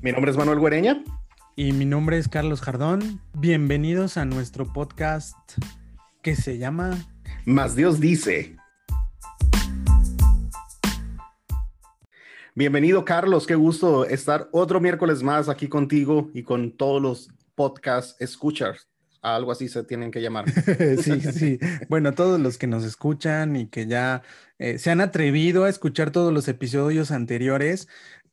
Mi nombre es Manuel Guereña. Y mi nombre es Carlos Jardón. Bienvenidos a nuestro podcast que se llama Más Dios dice. Bienvenido Carlos, qué gusto estar otro miércoles más aquí contigo y con todos los podcast escuchas. Algo así se tienen que llamar. sí, sí. Bueno, todos los que nos escuchan y que ya eh, se han atrevido a escuchar todos los episodios anteriores,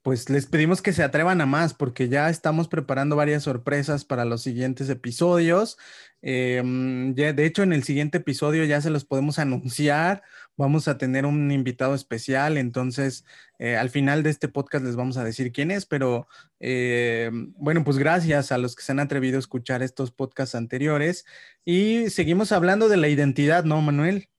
pues les pedimos que se atrevan a más porque ya estamos preparando varias sorpresas para los siguientes episodios. Em, ya, de hecho, en el siguiente episodio ya se los podemos anunciar. Vamos a tener un invitado especial, entonces eh, al final de este podcast les vamos a decir quién es, pero eh, bueno, pues gracias a los que se han atrevido a escuchar estos podcasts anteriores y seguimos hablando de la identidad, ¿no, Manuel?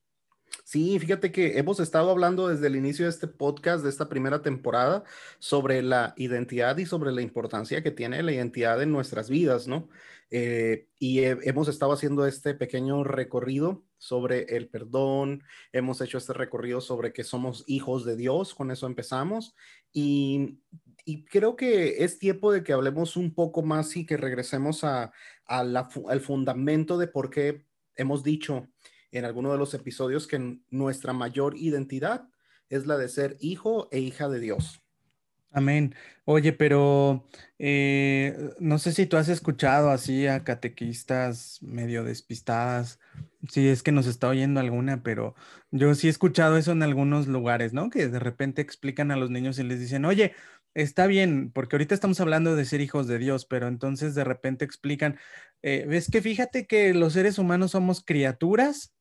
Sí, fíjate que hemos estado hablando desde el inicio de este podcast, de esta primera temporada, sobre la identidad y sobre la importancia que tiene la identidad en nuestras vidas, ¿no? Eh, y hemos estado haciendo este pequeño recorrido sobre el perdón, hemos hecho este recorrido sobre que somos hijos de Dios, con eso empezamos, y, creo que es tiempo de que hablemos un poco más y que regresemos al fundamento de por qué hemos dicho en alguno de los episodios que nuestra mayor identidad es la de ser hijo e hija de Dios. Amén. Oye, pero eh, no sé si tú has escuchado así a catequistas medio despistadas, si es que nos está oyendo alguna, pero yo sí he escuchado eso en algunos lugares, ¿no? Que de repente explican a los niños y les dicen, oye, está bien, porque ahorita estamos hablando de ser hijos de Dios, pero entonces de repente explican, eh, ves que fíjate que los seres humanos somos criaturas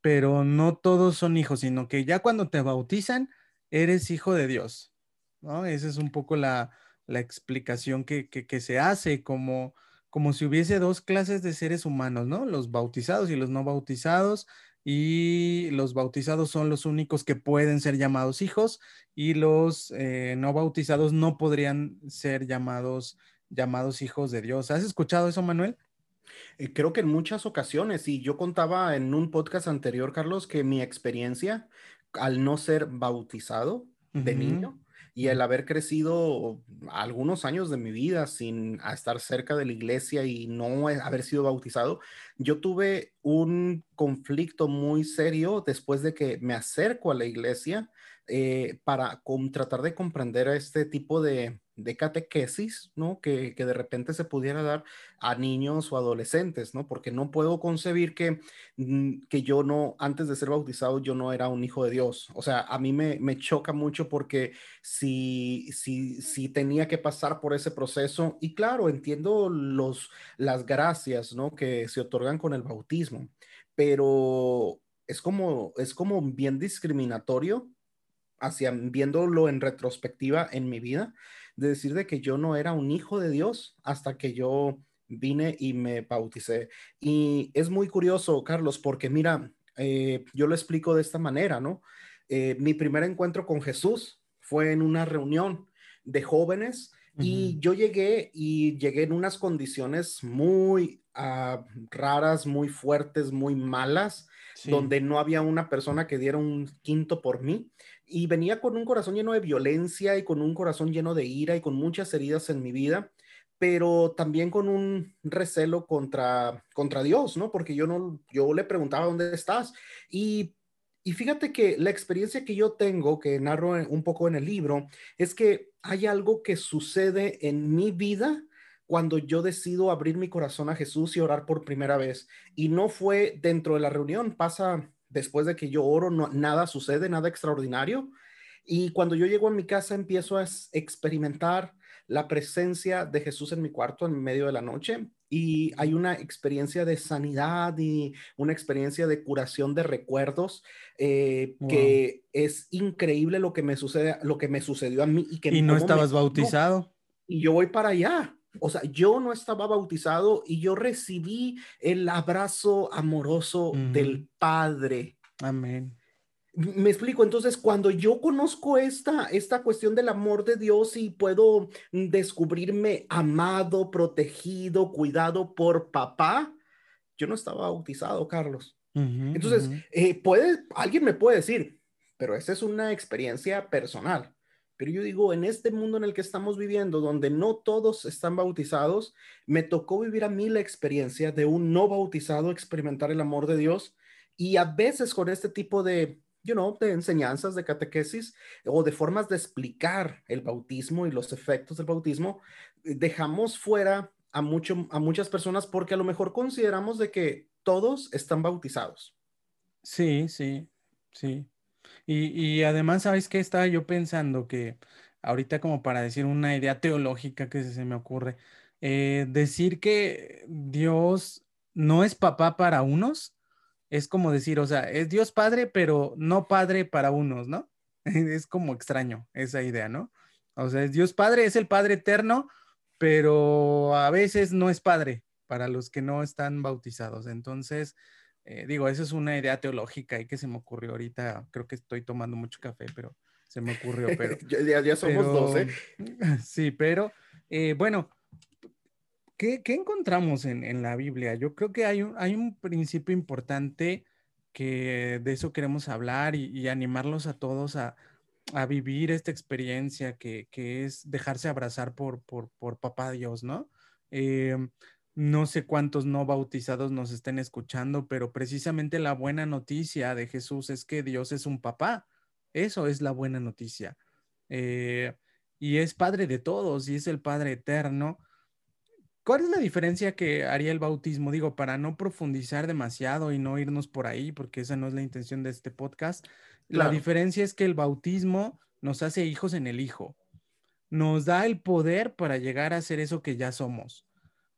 pero no todos son hijos, sino que ya cuando te bautizan, eres hijo de Dios, ¿no? Esa es un poco la, explicación que, se hace, como, como si hubiese dos clases de seres humanos, ¿no? Los bautizados y los no bautizados, y los bautizados son los únicos que pueden ser llamados hijos, y los eh, no bautizados no podrían ser llamados, llamados hijos de Dios. ¿Has escuchado eso, Manuel? Eh, creo que en muchas ocasiones, y yo contaba en un podcast anterior, Carlos, que mi experiencia al no ser bautizado de niño y el haber crecido algunos años de mi vida sin estar cerca de la iglesia y no haber sido bautizado, yo tuve un conflicto muy serio después de que me acerco a la iglesia eh, para tratar de comprender este tipo de, de catequesis, ¿no? Que, de repente se pudiera dar a niños o adolescentes, ¿no? Porque no puedo concebir que, mm, que yo no, antes de ser bautizado, yo no era un hijo de Dios. O sea, a mí me, me choca mucho porque si, si, si tenía que pasar por ese proceso, y claro, entiendo los, las gracias, ¿no? Que se otorgan con el bautismo, pero es como, es como bien discriminatorio hacia viéndolo en retrospectiva en mi vida, de decir de que yo no era un hijo de Dios hasta que yo vine y me bauticé. Y es muy curioso, Carlos, porque mira, eh, yo lo explico de esta manera, ¿no? Eh, mi primer encuentro con Jesús fue en una reunión de jóvenes y yo llegué y llegué en unas condiciones muy ah, raras, muy fuertes, muy malas, donde no había una persona que diera un quinto por mí y venía con un corazón lleno de violencia y con un corazón lleno de ira y con muchas heridas en mi vida, pero también con un recelo contra, contra Dios, ¿no? Porque yo, no, yo le preguntaba dónde estás y, y fíjate que la experiencia que yo tengo, que narro un poco en el libro, es que hay algo que sucede en mi vida cuando yo decido abrir mi corazón a Jesús y orar por primera vez. Y no fue dentro de la reunión, pasa después de que yo oro, no, nada sucede, nada extraordinario. Y cuando yo llego a mi casa, empiezo a experimentar la presencia de Jesús en mi cuarto en medio de la noche y hay una experiencia de sanidad y una experiencia de curación de recuerdos eh, que es increíble lo que me sucede, lo que me sucedió a mí y que y no estabas bautizado. Y yo voy para allá. O sea, yo no estaba bautizado y yo recibí el abrazo amoroso del Padre. Amén. Me explico, entonces cuando yo conozco esta, esta cuestión del amor de Dios y puedo descubrirme amado, protegido, cuidado por papá, yo no estaba bautizado, Carlos. entonces, eh, puede, alguien me puede decir, pero esa es una experiencia personal. Pero yo digo, en este mundo en el que estamos viviendo, donde no todos están bautizados, me tocó vivir a mí la experiencia de un no bautizado experimentar el amor de Dios y a veces con este tipo de, you know, de enseñanzas, de catequesis o de formas de explicar el bautismo y los efectos del bautismo, dejamos fuera a, mucho, a muchas personas porque a lo mejor consideramos de que todos están bautizados. Sí, sí, sí. Y, además, ¿sabes qué? Estaba yo pensando que ahorita como para decir una idea teológica que se me ocurre, eh, decir que Dios no es papá para unos, es como decir, o sea, es Dios padre, pero no padre para unos, ¿no? Es como extraño esa idea, ¿no? O sea, es Dios padre, es el Padre eterno, pero a veces no es padre para los que no están bautizados. Entonces, eh, digo, esa es una idea teológica y que se me ocurrió ahorita. Creo que estoy tomando mucho café, pero se me ocurrió. Pero, ya, somos dos, ¿eh? Sí, pero eh, bueno, ¿qué, encontramos en, la Biblia? Yo creo que hay un, hay un principio importante que de eso queremos hablar y, animarlos a todos a, vivir esta experiencia que, es dejarse abrazar por, por, por Papá Dios, ¿no? Eh, no sé cuántos no bautizados nos estén escuchando, pero precisamente la buena noticia de Jesús es que Dios es un papá. Eso es la buena noticia. Eh, y es padre de todos y es el Padre eterno. ¿Cuál es la diferencia que haría el bautismo? Digo, para no profundizar demasiado y no irnos por ahí, porque esa no es la intención de este podcast. La diferencia es que el bautismo nos hace hijos en el Hijo. Nos da el poder para llegar a ser eso que ya somos.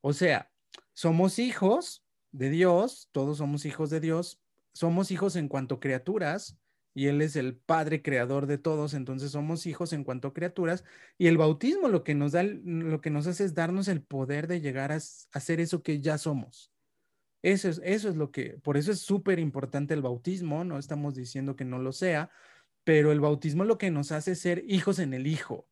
O sea, somos hijos de Dios, todos somos hijos de Dios, somos hijos en cuanto criaturas, y Él es el Padre creador de todos, entonces somos hijos en cuanto criaturas, y el bautismo lo que nos da, lo que nos hace es darnos el poder de llegar a, hacer eso que ya somos. Eso es, eso es lo que, por eso es súper importante el bautismo, no estamos diciendo que no lo sea, pero el bautismo lo que nos hace ser hijos en el Hijo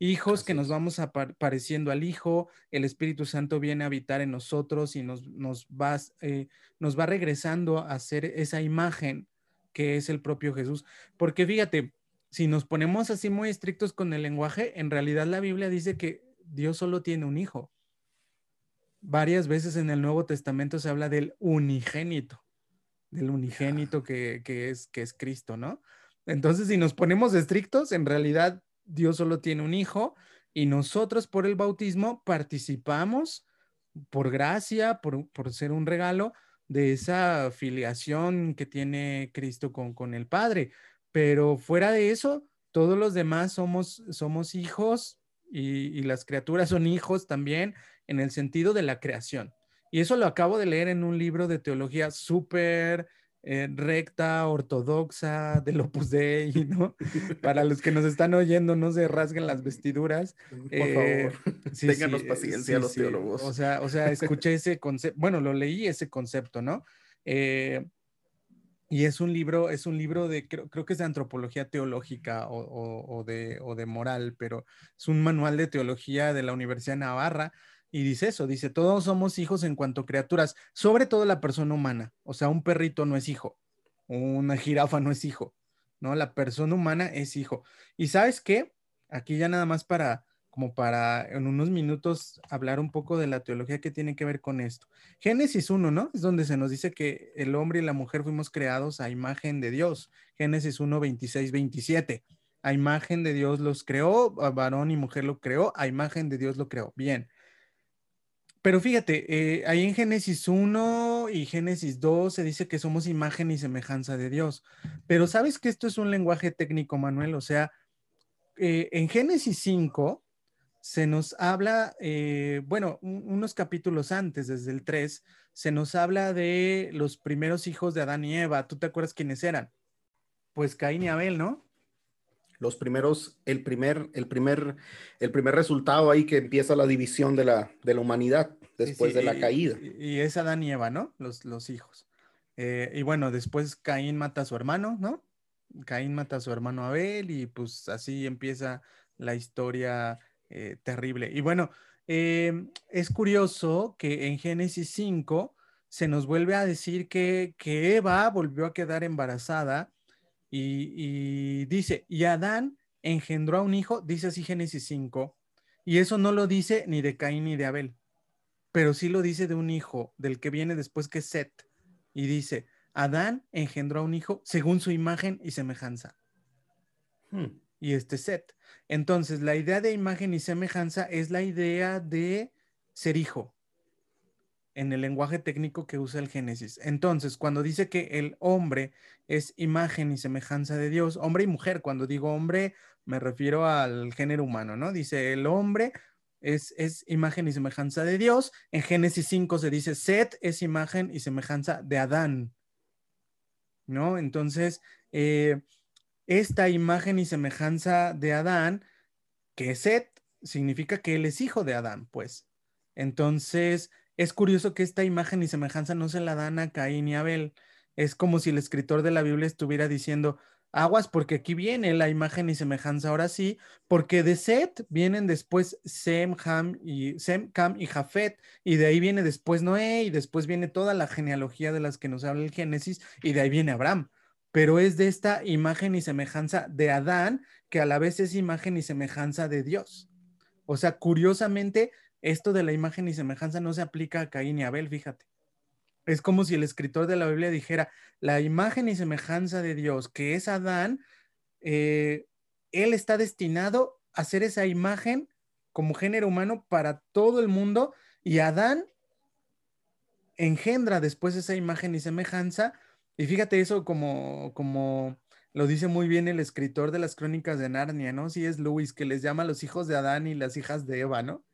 hijos que nos vamos pareciendo al Hijo, el Espíritu Santo viene a habitar en nosotros y nos, nos, va, eh, nos va regresando a ser esa imagen que es el propio Jesús. Porque fíjate, si nos ponemos así muy estrictos con el lenguaje, en realidad la Biblia dice que Dios solo tiene un hijo. Varias veces en el Nuevo Testamento se habla del unigénito, del unigénito que, que, es, que es Cristo, ¿no? Entonces, si nos ponemos estrictos, en realidad Dios solo tiene un hijo y nosotros por el bautismo participamos por gracia, por, ser un regalo de esa filiación que tiene Cristo con, el Padre. Pero fuera de eso, todos los demás somos, somos hijos y, las criaturas son hijos también en el sentido de la creación. Y eso lo acabo de leer en un libro de teología súper eh, recta, ortodoxa, del Opus Dei, ¿no? Para los que nos están oyendo, no se rasguen las vestiduras. Por eh, favor, ténganos paciencia los teólogos. O sea, o sea, escuché ese concepto, bueno, lo leí ese concepto, ¿no? Eh, y es un libro, es un libro de, creo, creo que es de antropología teológica o, de, o de moral, pero es un manual de teología de la Universidad de Navarra y dice eso, dice, todos somos hijos en cuanto a criaturas, sobre todo la persona humana. O sea, un perrito no es hijo, una jirafa no es hijo, ¿no? La persona humana es hijo. Y sabes qué? Aquí ya nada más para, como para en unos minutos hablar un poco de la teología que tiene que ver con esto. Génesis 1, ¿no? Es donde se nos dice que el hombre y la mujer fuimos creados a imagen de Dios. Génesis 1, 26, 27. A imagen de Dios los creó, varón y mujer lo creó, a imagen de Dios lo creó. Bien. Pero fíjate, eh, ahí en Génesis 1 y Génesis 2 se dice que somos imagen y semejanza de Dios. Pero sabes que esto es un lenguaje técnico, Manuel. O sea, eh, en Génesis 5 se nos habla, eh, bueno, unos capítulos antes, desde el 3, se nos habla de los primeros hijos de Adán y Eva. ¿Tú te acuerdas quiénes eran? Pues Caín y Abel, ¿no? Los primeros, el primer, el primer, el primer resultado ahí que empieza la división de la, de la humanidad después de la caída. Y, es Adán y Eva, ¿no? Los, los hijos. Eh, y bueno, después Caín mata a su hermano, ¿no? Caín mata a su hermano Abel y pues así empieza la historia eh, terrible. Y bueno, eh, es curioso que en Génesis 5 se nos vuelve a decir que, que Eva volvió a quedar embarazada y, dice, y Adán engendró a un hijo, dice así Génesis 5, y eso no lo dice ni de Caín ni de Abel, pero sí lo dice de un hijo, del que viene después que es Set, y dice, Adán engendró a un hijo según su imagen y semejanza. Hmm. Y este Set. Entonces, la idea de imagen y semejanza es la idea de ser hijo en el lenguaje técnico que usa el Génesis. Entonces, cuando dice que el hombre es imagen y semejanza de Dios, hombre y mujer, cuando digo hombre me refiero al género humano, ¿no? Dice el hombre es, es imagen y semejanza de Dios. En Génesis 5 se dice Set es imagen y semejanza de Adán, ¿no? Entonces, eh, esta imagen y semejanza de Adán, que es Set, significa que él es hijo de Adán, pues. Entonces, es curioso que esta imagen y semejanza no se la dan a Caín y Abel. Es como si el escritor de la Biblia estuviera diciendo, aguas porque aquí viene la imagen y semejanza ahora sí, porque de Set vienen después Sem, Ham y Sem, Cam y Jafet, y de ahí viene después Noé, y después viene toda la genealogía de las que nos habla el Génesis, y de ahí viene Abraham. Pero es de esta imagen y semejanza de Adán, que a la vez es imagen y semejanza de Dios. O sea, curiosamente, esto de la imagen y semejanza no se aplica a Caín y Abel, fíjate. Es como si el escritor de la Biblia dijera, la imagen y semejanza de Dios, que es Adán, eh, él está destinado a ser esa imagen como género humano para todo el mundo y Adán engendra después esa imagen y semejanza. Y fíjate eso como, como lo dice muy bien el escritor de las crónicas de Narnia, ¿no? Si es Lewis, que les llama los hijos de Adán y las hijas de Eva, ¿no?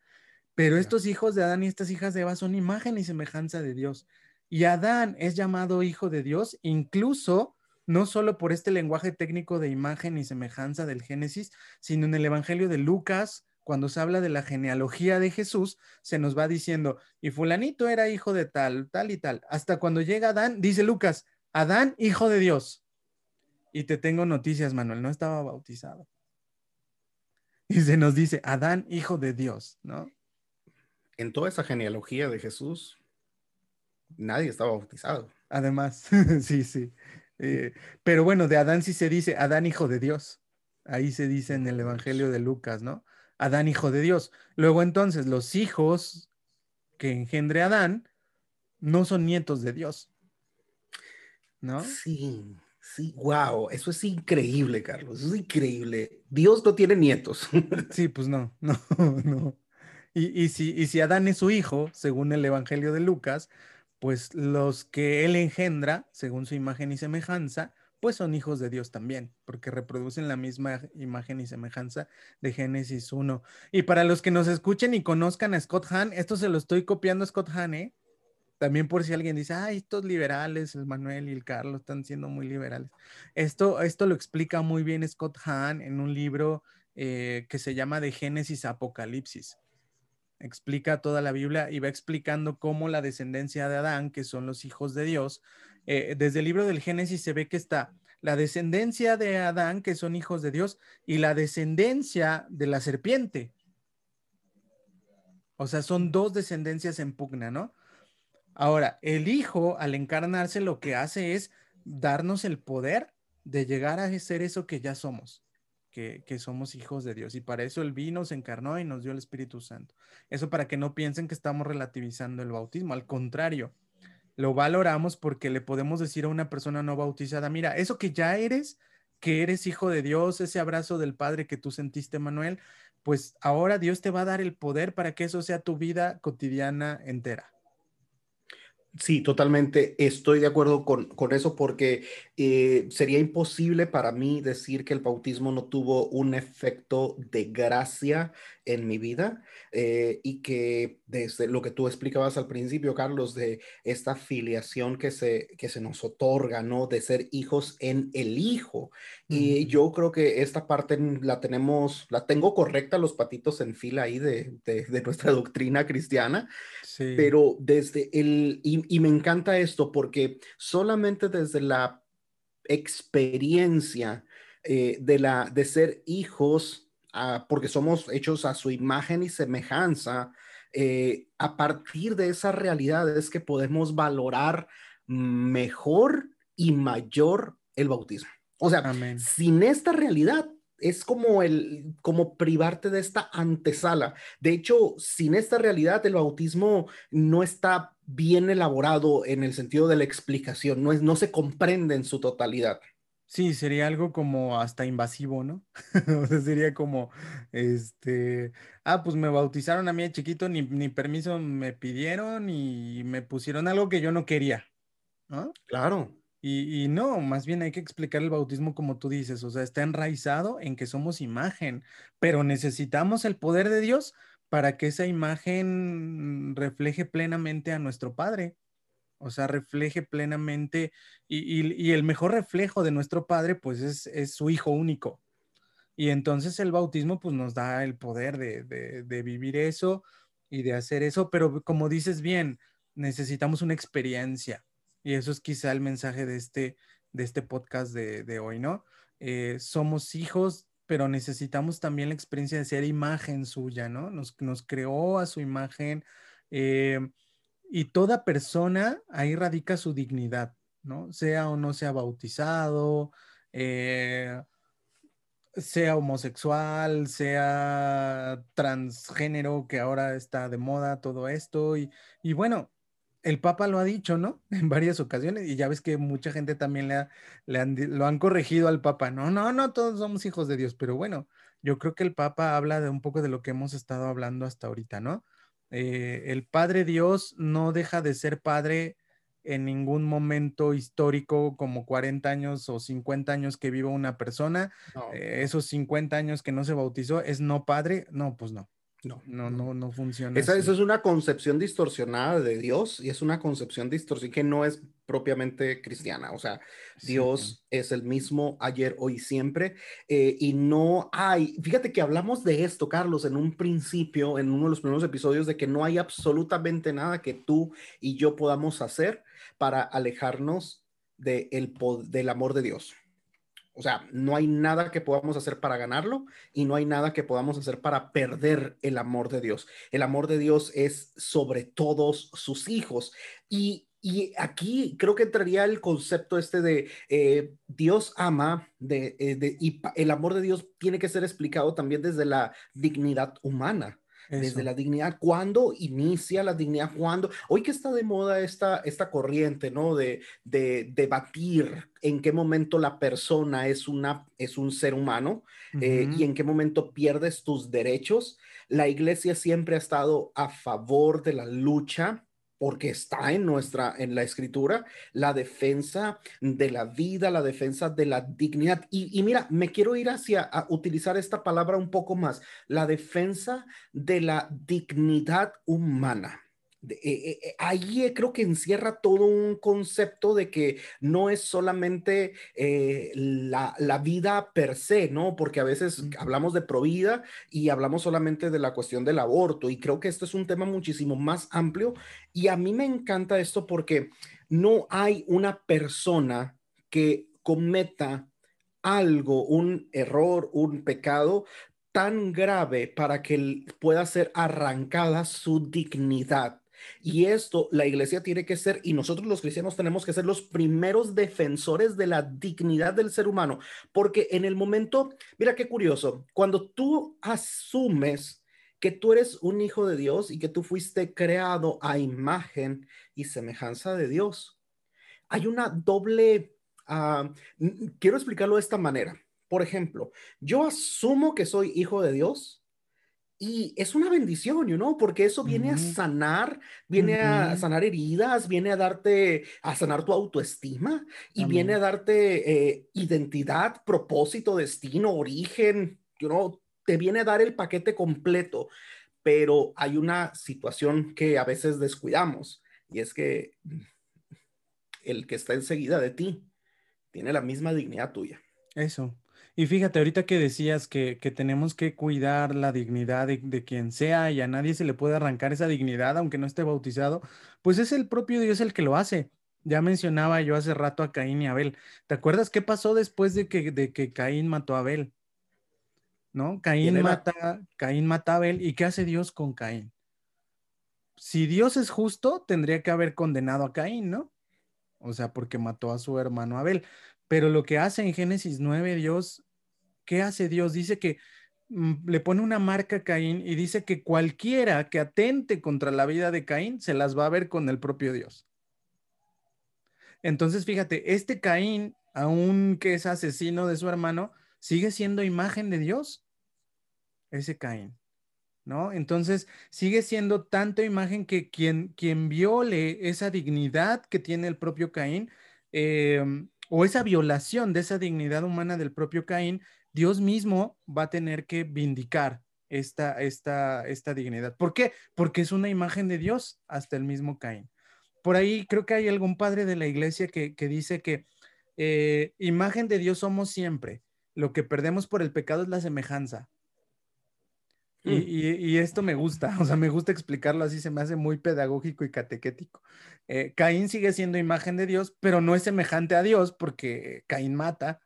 Pero estos hijos de Adán y estas hijas de Eva son imagen y semejanza de Dios. Y Adán es llamado hijo de Dios, incluso no solo por este lenguaje técnico de imagen y semejanza del Génesis, sino en el Evangelio de Lucas, cuando se habla de la genealogía de Jesús, se nos va diciendo, y fulanito era hijo de tal, tal y tal. Hasta cuando llega Adán, dice Lucas, Adán, hijo de Dios. Y te tengo noticias, Manuel, no estaba bautizado. Y se nos dice, Adán, hijo de Dios, ¿no? En toda esa genealogía de Jesús, nadie estaba bautizado. Además, sí, sí. Eh, pero bueno, de Adán sí se dice Adán hijo de Dios. Ahí se dice en el Evangelio de Lucas, ¿no? Adán hijo de Dios. Luego entonces los hijos que engendre Adán no son nietos de Dios. ¿No? Sí, sí, wow, eso es increíble, Carlos, eso es increíble. Dios no tiene nietos. Sí, pues no, no, no. Y, si, Adán es su hijo, según el Evangelio de Lucas, pues los que él engendra, según su imagen y semejanza, pues son hijos de Dios también, porque reproducen la misma imagen y semejanza de Génesis 1. Y para los que nos escuchen y conozcan a Scott Hahn, esto se lo estoy copiando a Scott Hahn, ¿eh? También por si alguien dice, ay, estos liberales, el Manuel y el Carlos están siendo muy liberales. Esto, esto lo explica muy bien Scott Hahn en un libro eh, que se llama De Génesis a Apocalipsis explica toda la Biblia y va explicando cómo la descendencia de Adán, que son los hijos de Dios, eh, desde el libro del Génesis se ve que está la descendencia de Adán, que son hijos de Dios, y la descendencia de la serpiente. O sea, son dos descendencias en pugna, ¿no? Ahora, el Hijo, al encarnarse, lo que hace es darnos el poder de llegar a ser eso que ya somos que, somos hijos de Dios. Y para eso el vino, se encarnó y nos dio el Espíritu Santo. Eso para que no piensen que estamos relativizando el bautismo. Al contrario, lo valoramos porque le podemos decir a una persona no bautizada, mira, eso que ya eres, que eres hijo de Dios, ese abrazo del Padre que tú sentiste, Manuel, pues ahora Dios te va a dar el poder para que eso sea tu vida cotidiana entera. Sí, totalmente estoy de acuerdo con, eso porque eh, sería imposible para mí decir que el bautismo no tuvo un efecto de gracia en mi vida eh, y que desde lo que tú explicabas al principio, Carlos, de esta filiación que se, que se nos otorga, ¿no? De ser hijos en el Hijo. Y yo creo que esta parte la tenemos, la tengo correcta, los patitos en fila ahí de, de, nuestra doctrina cristiana. Sí. Pero desde el, y, y me encanta esto porque solamente desde la experiencia eh, de, la, de ser hijos porque somos hechos a su imagen y semejanza, eh, a partir de esa realidad es que podemos valorar mejor y mayor el bautismo. O sea, sin esta realidad, es como el como privarte de esta antesala. De hecho, sin esta realidad el bautismo no está bien elaborado en el sentido de la explicación, no es no se comprende en su totalidad. Sí, sería algo como hasta invasivo, ¿no? o sea, sería como, este, ah, pues me bautizaron a mí de chiquito, ni, ni permiso me pidieron y me pusieron algo que yo no quería, ¿no? Claro. Y, no, más bien hay que explicar el bautismo como tú dices, o sea, está enraizado en que somos imagen, pero necesitamos el poder de Dios para que esa imagen refleje plenamente a nuestro Padre, o sea, refleje plenamente, y, el mejor reflejo de nuestro Padre, pues es, su Hijo único. Y entonces el bautismo, pues nos da el poder de, de vivir eso y de hacer eso, pero como dices bien, necesitamos una experiencia y eso es quizá el mensaje de este, de este podcast de, hoy, ¿no? Eh, somos hijos, pero necesitamos también la experiencia de ser imagen suya, ¿no? Nos, nos creó a su imagen eh, y toda persona ahí radica su dignidad, ¿no? Sea o no sea bautizado, eh, sea homosexual, sea transgénero, que ahora está de moda todo esto. Y, y bueno, el Papa lo ha dicho, ¿no? En varias ocasiones, y ya ves que mucha gente también le, le han, lo han corregido al Papa. No, no, no, todos somos hijos de Dios, pero bueno, yo creo que el Papa habla de un poco de lo que hemos estado hablando hasta ahorita, ¿no? Eh, el Padre Dios no deja de ser Padre en ningún momento histórico como 40 años o 50 años que viva una persona, eh, esos 50 años que no se bautizó, ¿es no padre? No, pues no. No, no, no, no funciona. Esa, eso es una concepción distorsionada de Dios y es una concepción distorsionada que no es propiamente cristiana. O sea, Dios es el mismo ayer, hoy, siempre. Eh, y no hay, fíjate que hablamos de esto, Carlos, en un principio, en uno de los primeros episodios, de que no hay absolutamente nada que tú y yo podamos hacer para alejarnos de el, del amor de Dios. O sea, no hay nada que podamos hacer para ganarlo y no hay nada que podamos hacer para perder el amor de Dios. El amor de Dios es sobre todos sus hijos. Y, aquí creo que entraría el concepto este de eh, Dios ama de, eh, y el amor de Dios tiene que ser explicado también desde la dignidad humana desde la dignidad. ¿Cuándo inicia la dignidad? ¿Cuándo? Hoy que está de moda esta, esta corriente, ¿no? De, de debatir en qué momento la persona es, una, es un ser humano eh, y en qué momento pierdes tus derechos. La iglesia siempre ha estado a favor de la lucha porque está en nuestra, en la escritura, la defensa de la vida, la defensa de la dignidad. Y, mira, me quiero ir hacia a utilizar esta palabra un poco más, la defensa de la dignidad humana. Eh, eh, eh, ahí creo que encierra todo un concepto de que no es solamente la, la, vida per se, ¿no? Porque a veces hablamos de provida y hablamos solamente de la cuestión del aborto y creo que esto es un tema muchísimo más amplio y a mí me encanta esto porque no hay una persona que cometa algo, un error, un pecado tan grave para que pueda ser arrancada su dignidad y esto la iglesia tiene que ser, y nosotros los cristianos tenemos que ser los primeros defensores de la dignidad del ser humano, porque en el momento, mira qué curioso, cuando tú asumes que tú eres un hijo de Dios y que tú fuiste creado a imagen y semejanza de Dios, hay una doble, ah, quiero explicarlo de esta manera. Por ejemplo, yo asumo que soy hijo de Dios, y es una bendición, ¿no? Porque eso viene a sanar, viene a sanar heridas, viene a darte, a sanar tu autoestima y viene a darte eh, identidad, propósito, destino, origen, ¿no? Te viene a dar el paquete completo, pero hay una situación que a veces descuidamos y es que el que está enseguida de ti tiene la misma dignidad tuya. Eso, y fíjate, ahorita que decías que, tenemos que cuidar la dignidad de, quien sea y a nadie se le puede arrancar esa dignidad aunque no esté bautizado, pues es el propio Dios el que lo hace. Ya mencionaba yo hace rato a Caín y Abel. ¿Te acuerdas qué pasó después de que, de que Caín mató a Abel? ¿No? Caín mata, Caín mata a Abel. ¿Y qué hace Dios con Caín? Si Dios es justo, tendría que haber condenado a Caín, ¿no? O sea, porque mató a su hermano Abel. Pero lo que hace en Génesis 9, Dios ¿qué hace Dios? Dice que mm, le pone una marca a Caín y dice que cualquiera que atente contra la vida de Caín se las va a ver con el propio Dios. Entonces, fíjate, este Caín, aunque es asesino de su hermano, sigue siendo imagen de Dios. Ese Caín. ¿no? Entonces sigue siendo tanto imagen que quien, quien viole esa dignidad que tiene el propio Caín, em, o esa violación de esa dignidad humana del propio Caín, Dios mismo va a tener que vindicar esta, esta, esta dignidad. ¿Por qué? Porque es una imagen de Dios hasta el mismo Caín. Por ahí creo que hay algún padre de la iglesia que, dice que eh, imagen de Dios somos siempre. Lo que perdemos por el pecado es la semejanza. Mm. Y, esto me gusta, o sea, me gusta explicarlo así, se me hace muy pedagógico y catequético. Eh, Caín sigue siendo imagen de Dios, pero no es semejante a Dios porque Caín mata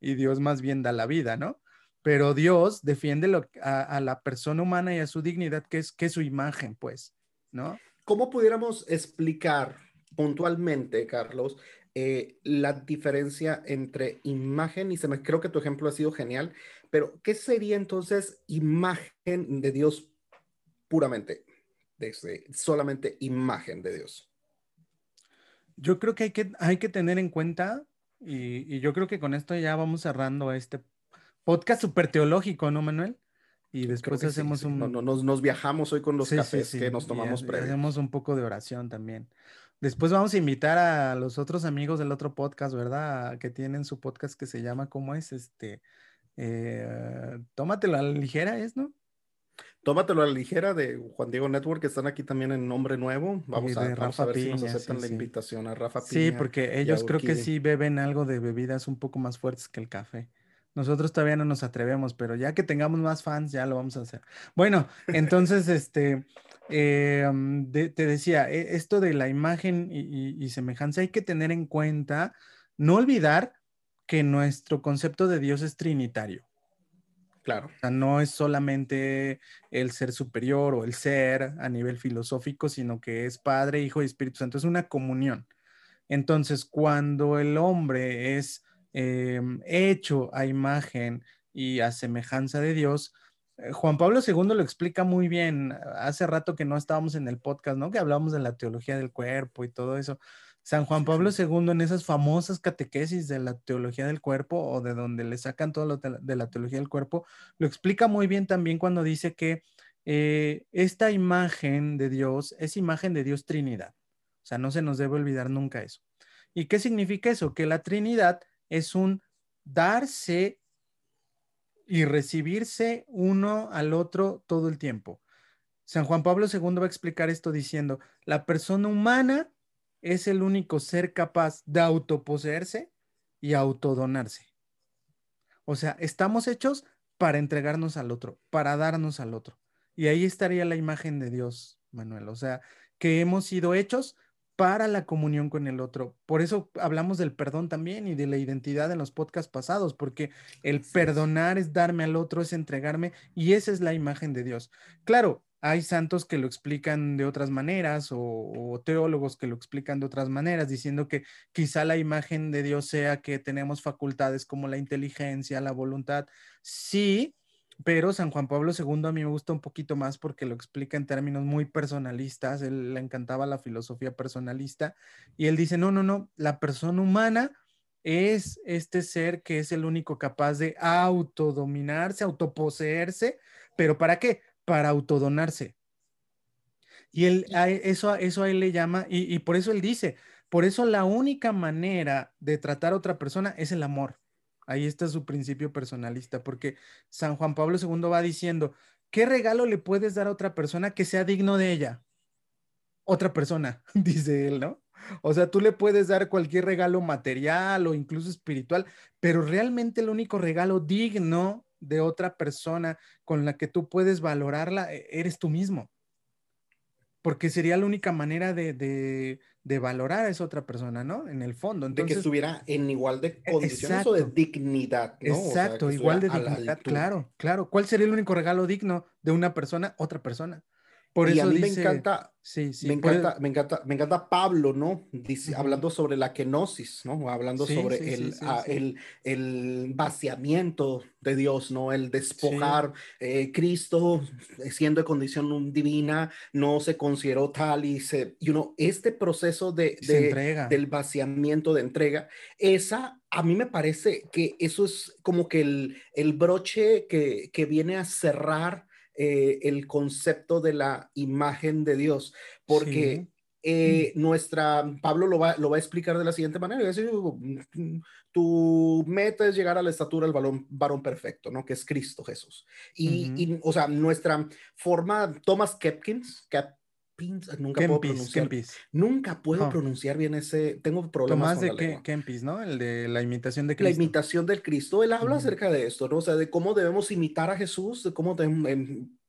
y Dios más bien da la vida, ¿no? Pero Dios defiende lo, a, la persona humana y a su dignidad, que es, que su imagen, pues, ¿no? ¿Cómo pudiéramos explicar puntualmente, Carlos, eh, la diferencia entre imagen y me Creo que tu ejemplo ha sido genial, pero, ¿qué sería entonces imagen de Dios puramente? Desde solamente imagen de Dios. Yo creo que hay que, hay que tener en cuenta, y, yo creo que con esto ya vamos cerrando este podcast súper teológico, ¿no, Manuel? Y después hacemos un... No, nos, viajamos hoy con los cafés que nos tomamos y, Hacemos un poco de oración también. Después vamos a invitar a los otros amigos del otro podcast, ¿verdad? Que tienen su podcast que se llama, ¿cómo es? Este, eh, tómatelo a la ligera, ¿es, no? Tómatelo a la ligera de Juan Diego Network, que están aquí también en nombre nuevo. Vamos, a, ver si nos aceptan la invitación a Rafa Piña. Sí, porque ellos creo que sí beben algo de bebidas un poco más fuertes que el café. Nosotros todavía no nos atrevemos, pero ya que tengamos más fans, ya lo vamos a hacer. Bueno, entonces, este, eh, te decía, e, esto de la imagen y semejanza hay que tener en cuenta, no olvidar que nuestro concepto de Dios es trinitario. Claro. O sea, no es solamente el ser superior o el ser a nivel filosófico, sino que es Padre, Hijo y Espíritu Santo. Es una comunión. Entonces, cuando el hombre es em, hecho a imagen y a semejanza de Dios, eh, Juan Pablo II lo explica muy bien. Hace rato que no estábamos en el podcast, ¿no? Que hablamos de la teología del cuerpo y todo eso. San Juan Pablo II en esas famosas catequesis de la teología del cuerpo o de donde le sacan todo lo de la, teología del cuerpo, lo explica muy bien también cuando dice que eh, esta imagen de Dios es imagen de Dios Trinidad. O sea, no se nos debe olvidar nunca eso. ¿Y qué significa eso? Que la Trinidad es un darse y recibirse uno al otro todo el tiempo. San Juan Pablo II va a explicar esto diciendo, la persona humana es el único ser capaz de autoposeerse y autodonarse. O sea, estamos hechos para entregarnos al otro, para darnos al otro. Y ahí estaría la imagen de Dios, Manuel. O sea, que hemos sido hechos para la comunión con el otro. Por eso hablamos del perdón también y de la identidad en los podcasts pasados, porque el perdonar es darme al otro, es entregarme, y esa es la imagen de Dios. Claro, hay santos que lo explican de otras maneras o, teólogos que lo explican de otras maneras, diciendo que quizá la imagen de Dios sea que tenemos facultades como la inteligencia, la voluntad. Sí, pero San Juan Pablo II a mí me gusta un poquito más porque lo explica en términos muy personalistas. Él le encantaba la filosofía personalista y él dice, no, no, no, la persona humana es este ser que es el único capaz de autodominarse, autoposeerse, pero ¿para qué? Para autodonarse. Y él, eso, eso a él le llama, y, por eso él dice, por eso la única manera de tratar a otra persona es el amor. Ahí está su principio personalista, porque San Juan Pablo II va diciendo, ¿qué regalo le puedes dar a otra persona que sea digno de ella? Otra persona, dice él, ¿no? O sea, tú le puedes dar cualquier regalo material o incluso espiritual, pero realmente el único regalo digno de otra persona con la que tú puedes valorarla, e, eres tú mismo. Porque sería la única manera de, valorar a esa otra persona, ¿no? En el fondo. de que estuviera en igual de e, condiciones o de dignidad, ¿no? Exacto, igual de dignidad, claro, claro. ¿Cuál sería el único regalo digno de una persona? Otra persona. Por y a mí me encanta, sí, sí, me encanta, me encanta, me encanta Pablo, ¿no? Dice, Hablando sobre la kenosis, ¿no? Hablando sobre el, ah, el, el, vaciamiento de Dios, ¿no? El despojar. Eh, Cristo, eh, siendo de condición divina, no se consideró tal y se, you know, este proceso de, de del vaciamiento, de entrega, esa a mí me parece que eso es como que el, el broche que, que viene a cerrar eh, el concepto de la imagen de Dios, porque eh, nuestra, Pablo lo va, lo va a explicar de la siguiente manera, decir, mm, tu meta es llegar a la estatura del varón, varón perfecto, ¿no? Que es Cristo Jesús. Y, o sea, nuestra forma, Thomas Kepkins, nunca puedo pronunciar. Nunca puedo pronunciar bien ese. Tengo problemas Tomás de Kempis, ¿no? El de la imitación de Cristo. La imitación del Cristo. Él habla acerca de esto, ¿no? O sea, de cómo debemos imitar a Jesús, de cómo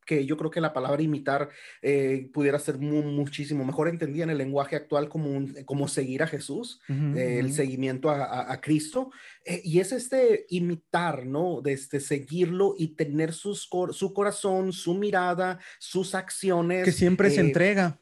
que yo creo que la palabra imitar eh, pudiera ser muchísimo mejor entendida en el lenguaje actual como, un, como seguir a Jesús, eh, el seguimiento a, a, Cristo. Eh, y es este imitar, ¿no? De este seguirlo y tener sus, su corazón, su mirada, sus acciones. Que siempre se entrega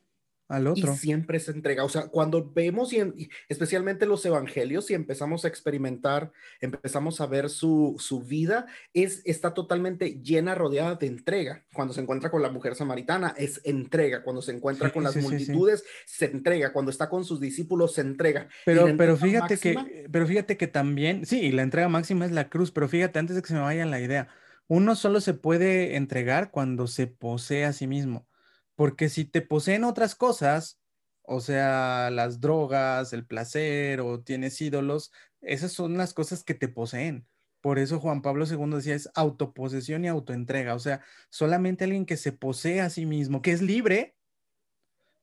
al otro. Y siempre se entrega. O sea, cuando vemos, y, especialmente los evangelios, y empezamos a experimentar, empezamos a ver su, su, vida, es, está totalmente llena, rodeada de entrega. Cuando se encuentra con la mujer samaritana, es entrega. Cuando se encuentra con las multitudes, se entrega. Cuando está con sus discípulos, se entrega. Pero, pero fíjate que, pero fíjate que también, sí, la entrega máxima es la cruz, pero fíjate, antes de que se me vaya la idea, uno solo se puede entregar cuando se posee a sí mismo. Porque si te poseen otras cosas, o sea, las drogas, el placer o tienes ídolos, esas son las cosas que te poseen. Por eso Juan Pablo II decía es autoposesión y autoentrega. O sea, solamente alguien que se posee a sí mismo, que es libre,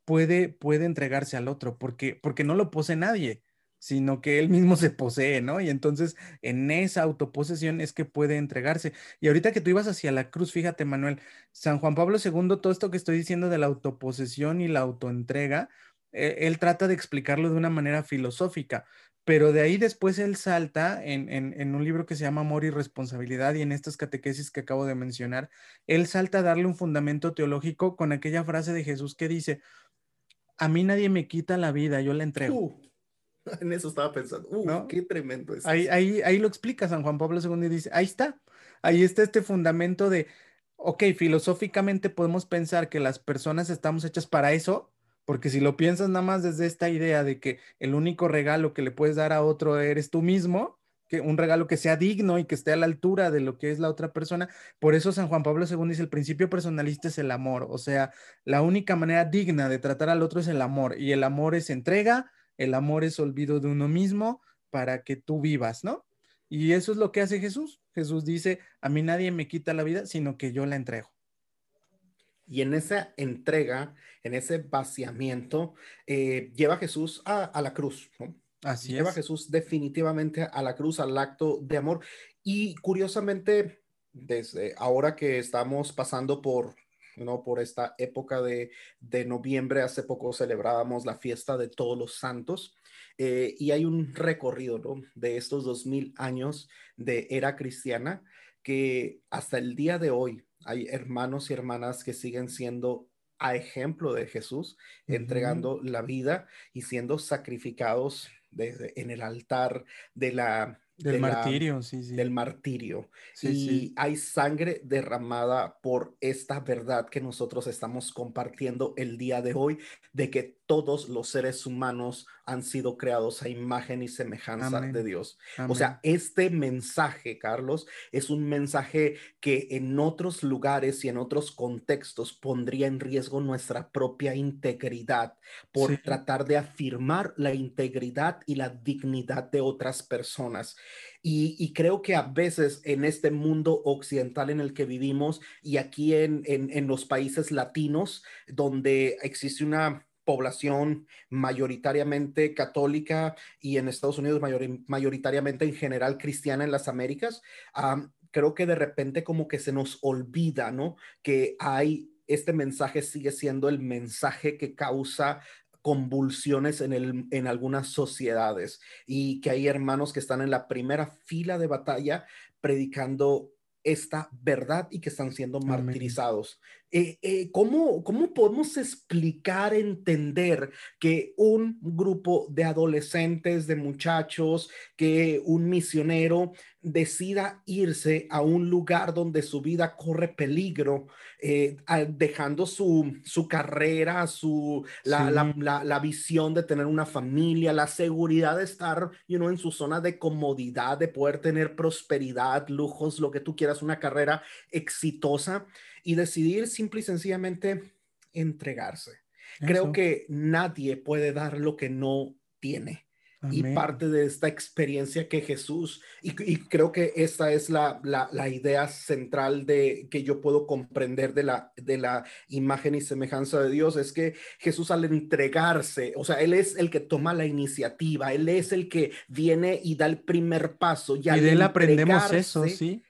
puede, puede entregarse al otro, porque, porque no lo posee nadie sino que él mismo se posee, ¿no? Y entonces en esa autoposesión es que puede entregarse. Y ahorita que tú ibas hacia la cruz, fíjate, Manuel, San Juan Pablo II, todo esto que estoy diciendo de la autoposesión y la autoentrega, eh, él trata de explicarlo de una manera filosófica, pero de ahí después él salta en, en, un libro que se llama Amor y Responsabilidad y en estas catequesis que acabo de mencionar, él salta a darle un fundamento teológico con aquella frase de Jesús que dice, a mí nadie me quita la vida, yo la entrego. Uh. En eso estaba pensando. Uh, qué tremendo es. Ahí, ahí, ahí lo explica San Juan Pablo II y dice, ahí está, ahí está este fundamento de, ok, filosóficamente podemos pensar que las personas estamos hechas para eso, porque si lo piensas nada más desde esta idea de que el único regalo que le puedes dar a otro eres tú mismo, que un regalo que sea digno y que esté a la altura de lo que es la otra persona. Por eso San Juan Pablo II dice, el principio personalista es el amor, o sea, la única manera digna de tratar al otro es el amor, y el amor es entrega, el amor es olvido de uno mismo para que tú vivas, ¿no? Y eso es lo que hace Jesús. Jesús dice, a mí nadie me quita la vida, sino que yo la entrego. Y en esa entrega, en ese vaciamiento, eh, lleva Jesús a, la cruz, ¿no? Así lleva Jesús definitivamente a la cruz, al acto de amor. Y curiosamente, desde ahora que estamos pasando por ¿no? Por esta época de, noviembre, hace poco celebrábamos la fiesta de todos los santos eh, y hay un recorrido, De estos dos mil años de era cristiana que hasta el día de hoy hay hermanos y hermanas que siguen siendo a ejemplo de Jesús, entregando la vida y siendo sacrificados en el altar de la del martirio, sí, sí. Del martirio. y hay sangre derramada por esta verdad que nosotros estamos compartiendo el día de hoy, de que todos los seres humanos han sido creados a imagen y semejanza de Dios. O sea, este mensaje, Carlos, es un mensaje que en otros lugares y en otros contextos pondría en riesgo nuestra propia integridad por tratar de afirmar la integridad y la dignidad de otras personas. Y, creo que a veces en este mundo occidental en el que vivimos y aquí en, en los países latinos, donde existe una población mayoritariamente católica y en Estados Unidos mayoritariamente en general cristiana en las Américas, creo que de repente como que se nos olvida, ¿no? Que hay, este mensaje sigue siendo el mensaje que causa convulsiones en, el, en algunas sociedades y que hay hermanos que están en la primera fila de batalla predicando esta verdad y que están siendo martirizados. Eh, eh, ¿cómo, ¿Cómo podemos explicar, entender que un grupo de adolescentes, de muchachos, que un misionero decida irse a un lugar donde su vida corre peligro, eh, dejando su, su carrera, su, la, la, la, visión de tener una familia, la seguridad de estar you know, en su zona de comodidad, de poder tener prosperidad, lujos, lo que tú quieras, una carrera exitosa? Y decidir simple y sencillamente entregarse. Creo que nadie puede dar lo que no tiene. Y parte de esta experiencia que Jesús, y, creo que esta es la, la, idea central de que yo puedo comprender de la, de la imagen y semejanza de Dios, es que Jesús al entregarse, o sea, Él es el que toma la iniciativa, Él es el que viene y da el primer paso. Y, de Él aprendemos eso, sí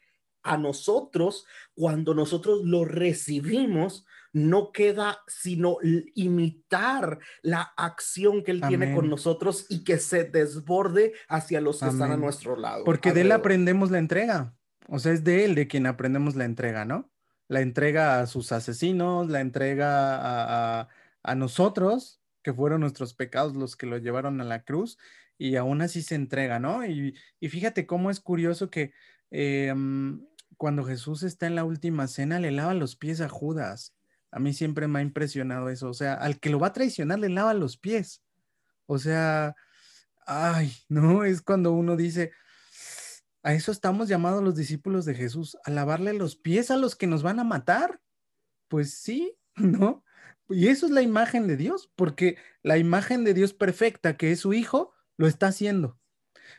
a nosotros, cuando nosotros lo recibimos, no queda sino imitar la acción que Él tiene con nosotros y que se desborde hacia los que están a nuestro lado. Porque de Él aprendemos la entrega. O sea, es de Él de quien aprendemos la entrega, ¿no? La entrega a sus asesinos, la entrega a, a, nosotros, que fueron nuestros pecados los que lo llevaron a la cruz, y aún así se entrega, ¿no? Y, y fíjate cómo es curioso que eh, cuando Jesús está en la última cena, le lava los pies a Judas. A mí siempre me ha impresionado eso. O sea, al que lo va a traicionar, le lava los pies. O sea, ay, no, es cuando uno dice, a eso estamos llamados los discípulos de Jesús, a lavarle los pies a los que nos van a matar. Pues sí, ¿no? Y eso es la imagen de Dios, porque la imagen de Dios perfecta, que es su Hijo, lo está haciendo.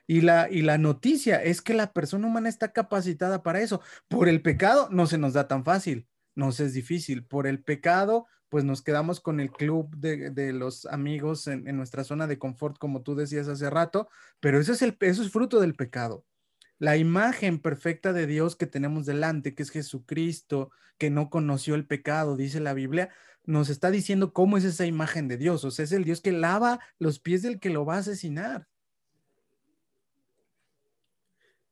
Y la, y la noticia es que la persona humana está capacitada para eso. Por el pecado no se nos da tan fácil, nos es difícil. Por el pecado, pues nos quedamos con el club de, los amigos en, nuestra zona de confort, como tú decías hace rato, pero eso es, el, eso es fruto del pecado. La imagen perfecta de Dios que tenemos delante, que es Jesucristo, que no conoció el pecado, dice la Biblia, nos está diciendo cómo es esa imagen de Dios. O sea, es el Dios que lava los pies del que lo va a asesinar.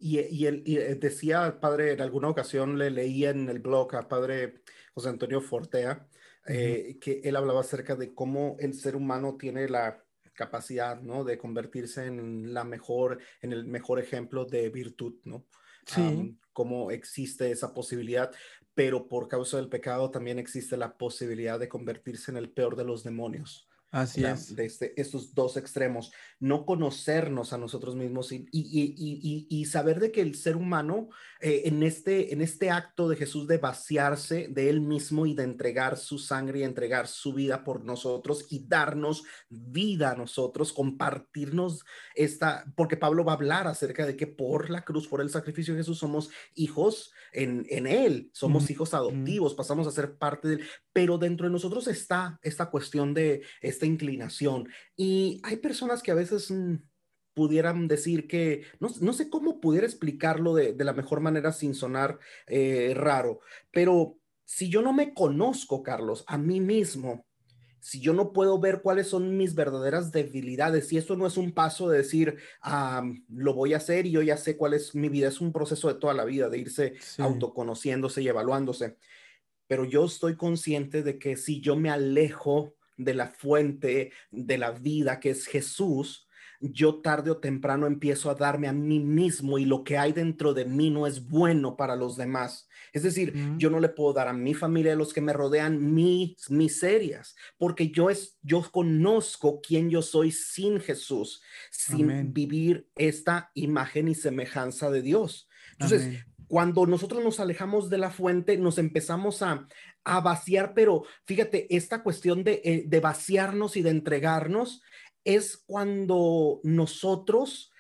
Y, y, él, eh, decía padre, en alguna ocasión le leía en el blog a padre José Antonio Fortea, eh, que él hablaba acerca de cómo el ser humano tiene la capacidad, ¿no? De convertirse en la mejor, en el mejor ejemplo de virtud, ¿no? Sí. cómo existe esa posibilidad, pero por causa del pecado también existe la posibilidad de convertirse en el peor de los demonios. Así es. De este, estos dos extremos, no conocernos a nosotros mismos y, y, y, saber de que el ser humano eh, en, este, en este acto de Jesús de vaciarse de él mismo y de entregar su sangre y entregar su vida por nosotros y darnos vida a nosotros, compartirnos esta, porque Pablo va a hablar acerca de que por la cruz, por el sacrificio de Jesús, somos hijos en, en él, somos hijos adoptivos, pasamos a ser parte de él, pero dentro de nosotros está esta cuestión de esta inclinación. Y hay personas que a veces mm, pudieran decir que, no, no, sé cómo pudiera explicarlo de, de la mejor manera sin sonar eh, raro, pero si yo no me conozco, Carlos, a mí mismo, si yo no puedo ver cuáles son mis verdaderas debilidades, y eso no es un paso de decir, ah, lo voy a hacer y yo ya sé cuál es mi vida, es un proceso de toda la vida, de irse autoconociéndose y evaluándose pero yo estoy consciente de que si yo me alejo de la fuente de la vida que es Jesús, yo tarde o temprano empiezo a darme a mí mismo y lo que hay dentro de mí no es bueno para los demás. Es decir, yo no le puedo dar a mi familia, a los que me rodean, mis miserias, porque yo, es, yo conozco quién yo soy sin Jesús, sin vivir esta imagen y semejanza de Dios. Entonces, cuando nosotros nos alejamos de la fuente, nos empezamos a, vaciar, pero fíjate, esta cuestión de, eh, de, vaciarnos y de entregarnos es cuando nosotros,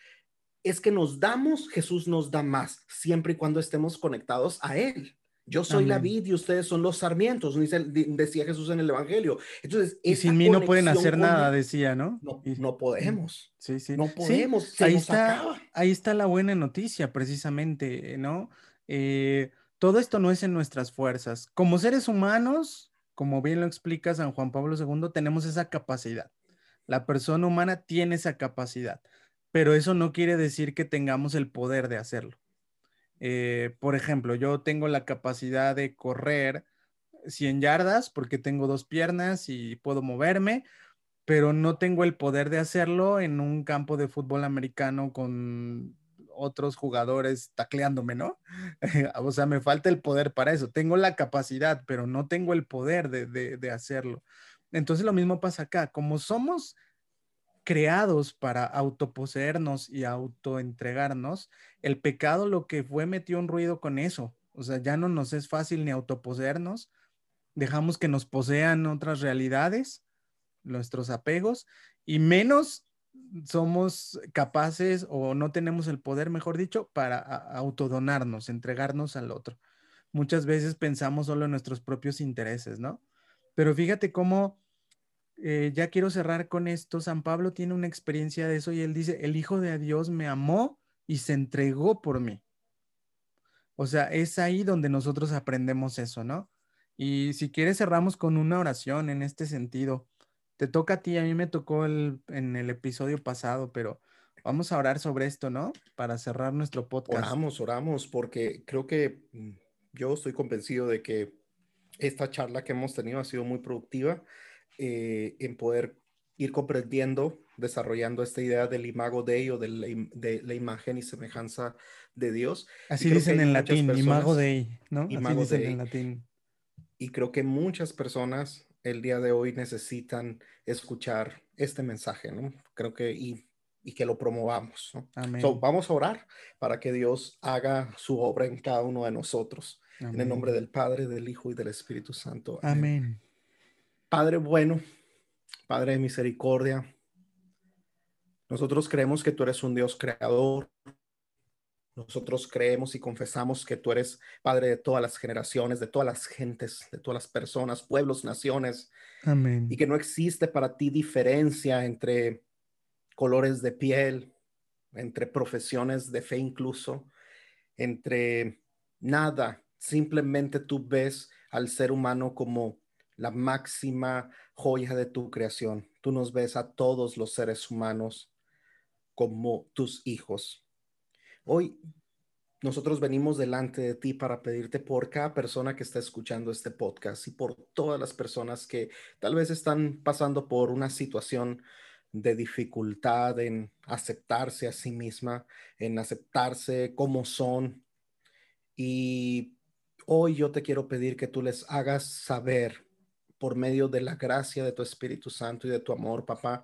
es que nos damos, Jesús nos da más, siempre y cuando estemos conectados a Él. Yo soy la vid y ustedes son los sarmientos, decía Jesús en el Evangelio. Entonces, y sin mí no pueden hacer nada, decía, ¿no? No, podemos. Sí, sí. No podemos. ahí, está, ahí está la buena noticia, precisamente, ¿no? Eh, todo esto no es en nuestras fuerzas. Como seres humanos, como bien lo explica San Juan Pablo II, tenemos esa capacidad. La persona humana tiene esa capacidad, pero eso no quiere decir que tengamos el poder de hacerlo. Eh, por ejemplo, yo tengo la capacidad de correr 100 yardas porque tengo dos piernas y puedo moverme, pero no tengo el poder de hacerlo en un campo de fútbol americano con otros jugadores tacleándome, ¿no? o sea, me falta el poder para eso. Tengo la capacidad, pero no tengo el poder de, de hacerlo. Entonces lo mismo pasa acá. Como somos creados para autoposeernos y autoentregarnos, el pecado lo que fue metió un ruido con eso. O sea, ya no nos es fácil ni autoposeernos, dejamos que nos posean otras realidades, nuestros apegos, y menos somos capaces o no tenemos el poder, mejor dicho, para autodonarnos, entregarnos al otro. Muchas veces pensamos solo en nuestros propios intereses, ¿no? Pero fíjate cómo eh, ya quiero cerrar con esto. San Pablo tiene una experiencia de eso y él dice, el Hijo de Dios me amó y se entregó por mí. O sea, es ahí donde nosotros aprendemos eso, ¿no? Y si quieres cerramos con una oración en este sentido. Te toca a ti, a mí me tocó el, en el episodio pasado, pero vamos a orar sobre esto, ¿no? Para cerrar nuestro podcast. Oramos, oramos, porque creo que mm, yo estoy convencido de que esta charla que hemos tenido ha sido muy productiva eh, en poder ir comprendiendo, desarrollando esta idea del imago Dei o de la, de la imagen y semejanza de Dios. Así dicen en latín, imago Dei, ¿no? Así dicen en latín. Y creo que muchas personas el día de hoy necesitan escuchar este mensaje, ¿no? Creo que y, y que lo promovamos, ¿no? Amén. vamos a orar para que Dios haga su obra en cada uno de nosotros. En el nombre del Padre, del Hijo y del Espíritu Santo. Amén. Padre bueno, Padre de misericordia, nosotros creemos que tú eres un Dios creador. Nosotros creemos y confesamos que tú eres Padre de todas las generaciones, de todas las gentes, de todas las personas, pueblos, naciones. Amén. Y que no existe para ti diferencia entre colores de piel, entre profesiones de fe incluso, entre nada. Simplemente tú ves al ser humano como la máxima joya de tu creación. Tú nos ves a todos los seres humanos como tus hijos. Hoy nosotros venimos delante de ti para pedirte por cada persona que está escuchando este podcast y por todas las personas que tal vez están pasando por una situación de dificultad en aceptarse a sí misma, en aceptarse como son. Y hoy yo te quiero pedir que tú les hagas saber por medio de la gracia de tu Espíritu Santo y de tu amor, papá,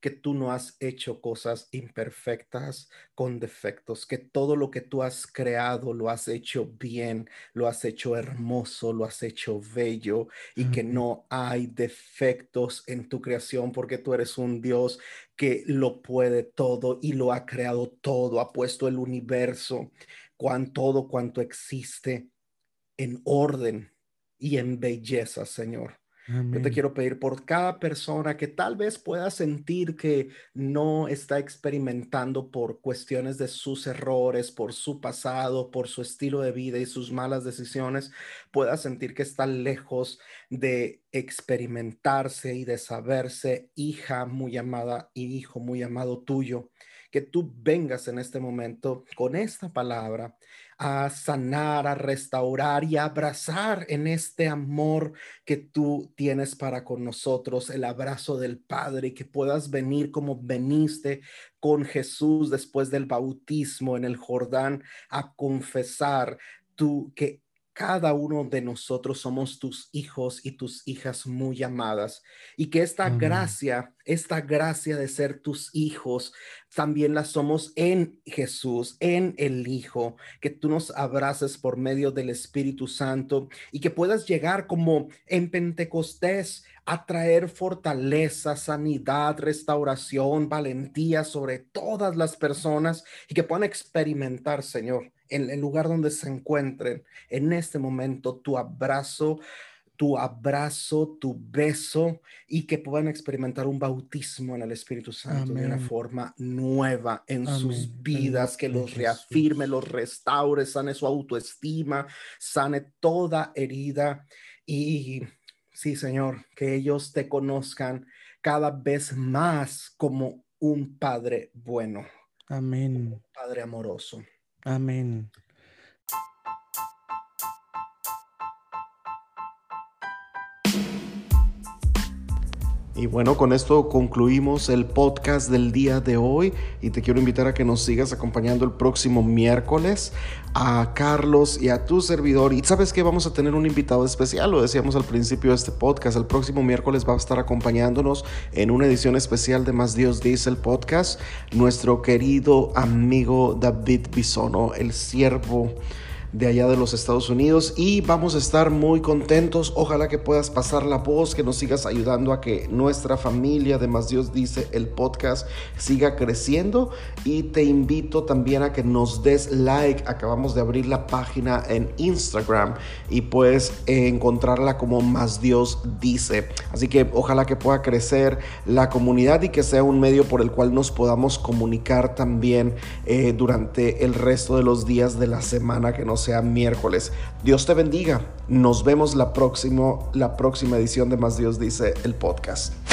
que tú no has hecho cosas imperfectas con defectos, que todo lo que tú has creado lo has hecho bien, lo has hecho hermoso, lo has hecho bello y que no hay defectos en tu creación porque tú eres un Dios que lo puede todo y lo ha creado todo, ha puesto el universo, cuan, todo cuanto existe en orden y en belleza, Señor. Yo te quiero pedir por cada persona que tal vez pueda sentir que no está experimentando por cuestiones de sus errores, por su pasado, por su estilo de vida y sus malas decisiones, pueda sentir que está lejos de experimentarse y de saberse hija muy amada y hijo muy amado tuyo. Que tú vengas en este momento con esta palabra a sanar, a restaurar y a abrazar en este amor que tú tienes para con nosotros, el abrazo del Padre, que puedas venir como veniste con Jesús después del bautismo en el Jordán a confesar tú que cada uno de nosotros somos tus hijos y tus hijas muy amadas y que esta gracia, esta gracia de ser tus hijos, también la somos en Jesús, en el Hijo, que tú nos abraces por medio del Espíritu Santo y que puedas llegar como en Pentecostés a traer fortaleza, sanidad, restauración, valentía sobre todas las personas y que puedan experimentar, Señor en el lugar donde se encuentren en este momento, tu abrazo, tu abrazo, tu beso y que puedan experimentar un bautismo en el Espíritu Santo de una forma nueva en sus vidas, que los reafirme, los restaure, sane su autoestima, sane toda herida y sí, Señor, que ellos te conozcan cada vez más como un Padre bueno. Amén. Un Padre amoroso. Amén. Y bueno, con esto concluimos el podcast del día de hoy y te quiero invitar a que nos sigas acompañando el próximo miércoles a Carlos y a tu servidor. Y sabes que vamos a tener un invitado especial, lo decíamos al principio de este podcast. El próximo miércoles va a estar acompañándonos en una edición especial de Más Dios dice el podcast, nuestro querido amigo David Bisono, el siervo de allá de los Estados Unidos y vamos a estar muy contentos. Ojalá que puedas pasar la voz, que nos sigas ayudando a que nuestra familia, además Dios dice, el podcast siga creciendo y te invito también a que nos des like. Acabamos de abrir la página en Instagram y puedes encontrarla como más Dios dice. Así que ojalá que pueda crecer la comunidad y que sea un medio por el cual nos podamos comunicar también eh, durante el resto de los días de la semana que nos sea miércoles. Dios te bendiga. Nos vemos la, próximo, la próxima edición de Más Dios dice el podcast.